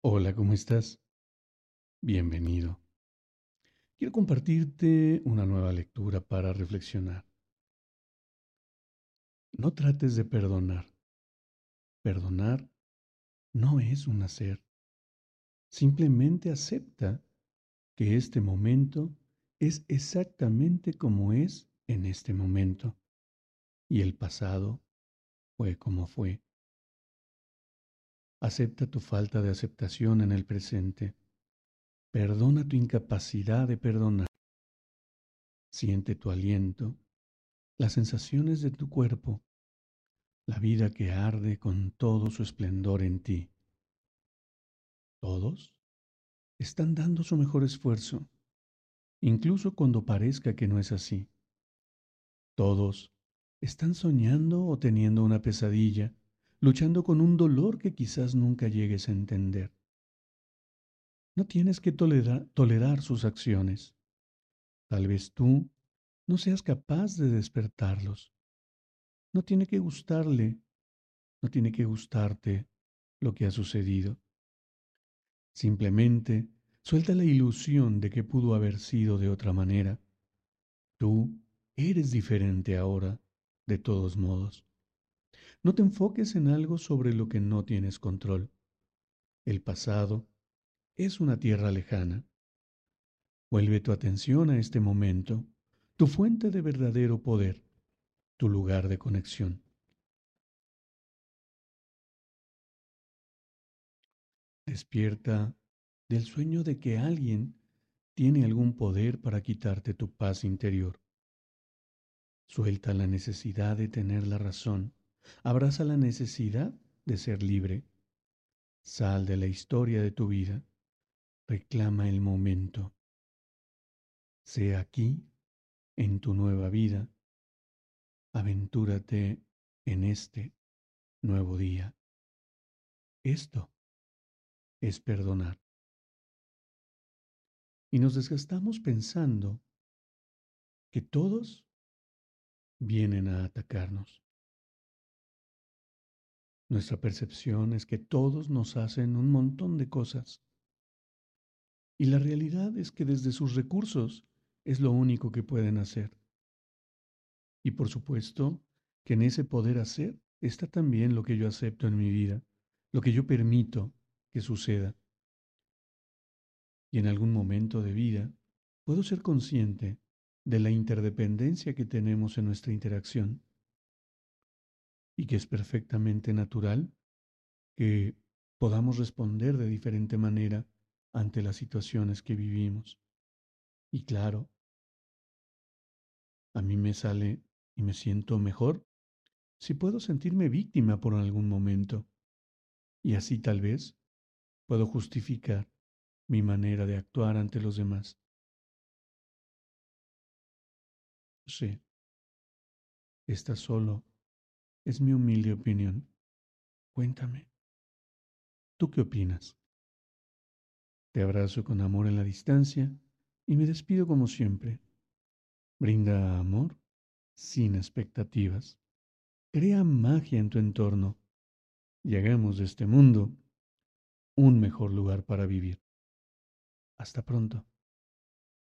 Hola, ¿cómo estás? Bienvenido. Quiero compartirte una nueva lectura para reflexionar. No trates de perdonar. Perdonar no es un hacer. Simplemente acepta que este momento es exactamente como es en este momento y el pasado fue como fue. Acepta tu falta de aceptación en el presente. Perdona tu incapacidad de perdonar. Siente tu aliento, las sensaciones de tu cuerpo, la vida que arde con todo su esplendor en ti. Todos están dando su mejor esfuerzo, incluso cuando parezca que no es así. Todos están soñando o teniendo una pesadilla luchando con un dolor que quizás nunca llegues a entender. No tienes que tolerar, sus acciones. Tal vez tú no seas capaz de despertarlos. No tiene que gustarle, no tiene que gustarte lo que ha sucedido. Simplemente suelta la ilusión de que pudo haber sido de otra manera. Tú eres diferente ahora, de todos modos. No te enfoques en algo sobre lo que no tienes control. El pasado es una tierra lejana. Vuelve tu atención a este momento, tu fuente de verdadero poder, tu lugar de conexión. Despierta del sueño de que alguien tiene algún poder para quitarte tu paz interior. Suelta la necesidad de tener la razón Abraza la necesidad de ser libre. Sal de la historia de tu vida. Reclama el momento. Sé aquí, en tu nueva vida. Aventúrate en este nuevo día. Esto es perdonar. Y nos desgastamos pensando que todos vienen a atacarnos. Nuestra percepción es que todos nos hacen un montón de cosas. Y la realidad es que desde sus recursos es lo único que pueden hacer. Y por supuesto que en ese poder hacer está también lo que yo acepto en mi vida, lo que yo permito que suceda. Y en algún momento de vida puedo ser consciente de la interdependencia que tenemos en nuestra interacción y que es perfectamente natural que podamos responder de diferente manera ante las situaciones que vivimos. Y claro, a mí me sale y me siento mejor si puedo sentirme víctima por algún momento. Y así tal vez puedo justificar mi manera de actuar ante los demás. Sí, está solo es mi humilde opinión. Cuéntame. ¿Tú qué opinas? Te abrazo con amor en la distancia y me despido como siempre. Brinda amor sin expectativas. Crea magia en tu entorno y hagamos de este mundo un mejor lugar para vivir. Hasta pronto.